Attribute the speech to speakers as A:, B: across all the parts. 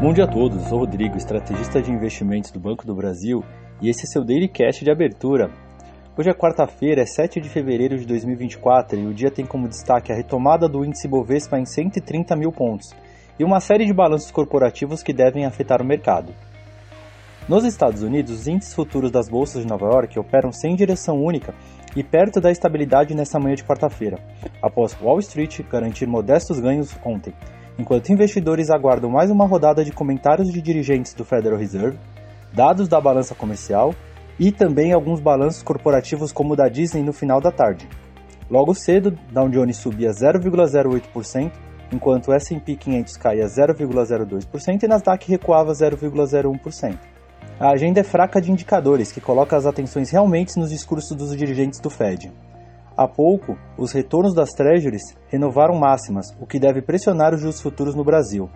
A: Bom dia a todos, sou Rodrigo, estrategista de investimentos do Banco do Brasil, e esse é seu Daily Cash de abertura. Hoje é quarta-feira, é 7 de fevereiro de 2024 e o dia tem como destaque a retomada do índice Bovespa em 130 mil pontos e uma série de balanços corporativos que devem afetar o mercado. Nos Estados Unidos, os índices futuros das bolsas de Nova York operam sem direção única e perto da estabilidade nesta manhã de quarta-feira, após Wall Street garantir modestos ganhos ontem enquanto investidores aguardam mais uma rodada de comentários de dirigentes do Federal Reserve, dados da balança comercial e também alguns balanços corporativos como o da Disney no final da tarde. Logo cedo, Dow Jones subia 0,08%, enquanto o S&P 500 caía 0,02% e Nasdaq recuava 0,01%. A agenda é fraca de indicadores, que coloca as atenções realmente nos discursos dos dirigentes do Fed. Há pouco, os retornos das Treasuries renovaram máximas, o que deve pressionar os juros futuros no Brasil.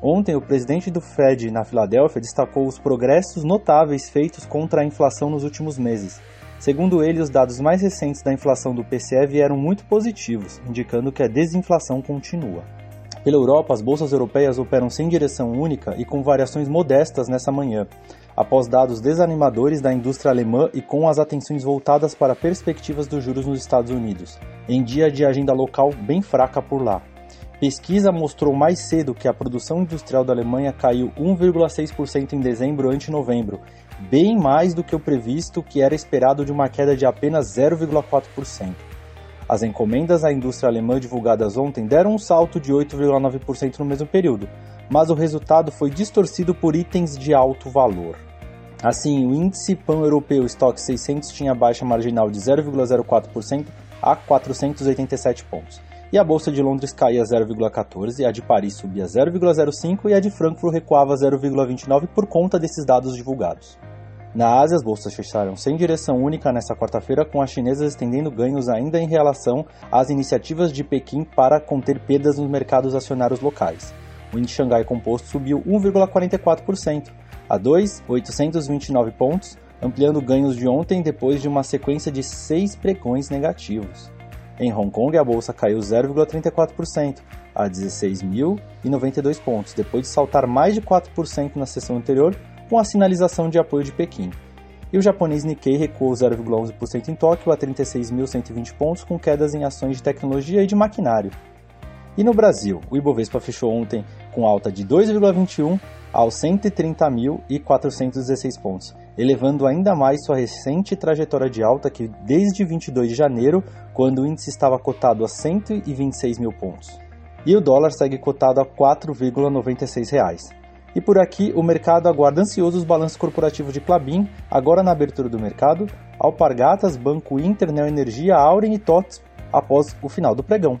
A: Ontem, o presidente do Fed na Filadélfia destacou os progressos notáveis feitos contra a inflação nos últimos meses. Segundo ele, os dados mais recentes da inflação do PCE vieram muito positivos, indicando que a desinflação continua. Pela Europa, as bolsas europeias operam sem direção única e com variações modestas nessa manhã após dados desanimadores da indústria alemã e com as atenções voltadas para perspectivas dos juros nos Estados Unidos, em dia de agenda local bem fraca por lá. Pesquisa mostrou mais cedo que a produção industrial da Alemanha caiu 1,6% em dezembro ante novembro, bem mais do que o previsto, que era esperado de uma queda de apenas 0,4%. As encomendas à indústria alemã divulgadas ontem deram um salto de 8,9% no mesmo período, mas o resultado foi distorcido por itens de alto valor. Assim, o índice pan-europeu Stock 600 tinha baixa marginal de 0,04% a 487 pontos. E a bolsa de Londres caía 0,14, a de Paris subia 0,05 e a de Frankfurt recuava 0,29 por conta desses dados divulgados. Na Ásia, as bolsas fecharam sem direção única nesta quarta-feira, com as chinesas estendendo ganhos ainda em relação às iniciativas de Pequim para conter perdas nos mercados acionários locais. O índice Xangai Composto subiu 1,44%, a 2,829 pontos, ampliando ganhos de ontem depois de uma sequência de seis pregões negativos. Em Hong Kong, a bolsa caiu 0,34%, a 16.092 pontos, depois de saltar mais de 4% na sessão anterior, com a sinalização de apoio de Pequim. E o japonês Nikkei recuou 0,11% em Tóquio a 36.120 pontos, com quedas em ações de tecnologia e de maquinário. E no Brasil, o Ibovespa fechou ontem com alta de 2,21 aos 130.416 pontos, elevando ainda mais sua recente trajetória de alta que desde 22 de janeiro, quando o índice estava cotado a 126 mil pontos. E o dólar segue cotado a 4,96 reais. E por aqui, o mercado aguarda ansioso os balanços corporativos de Clabin, agora na abertura do mercado, Alpargatas, Banco Inter, Neoenergia, Auren e TOTS após o final do pregão.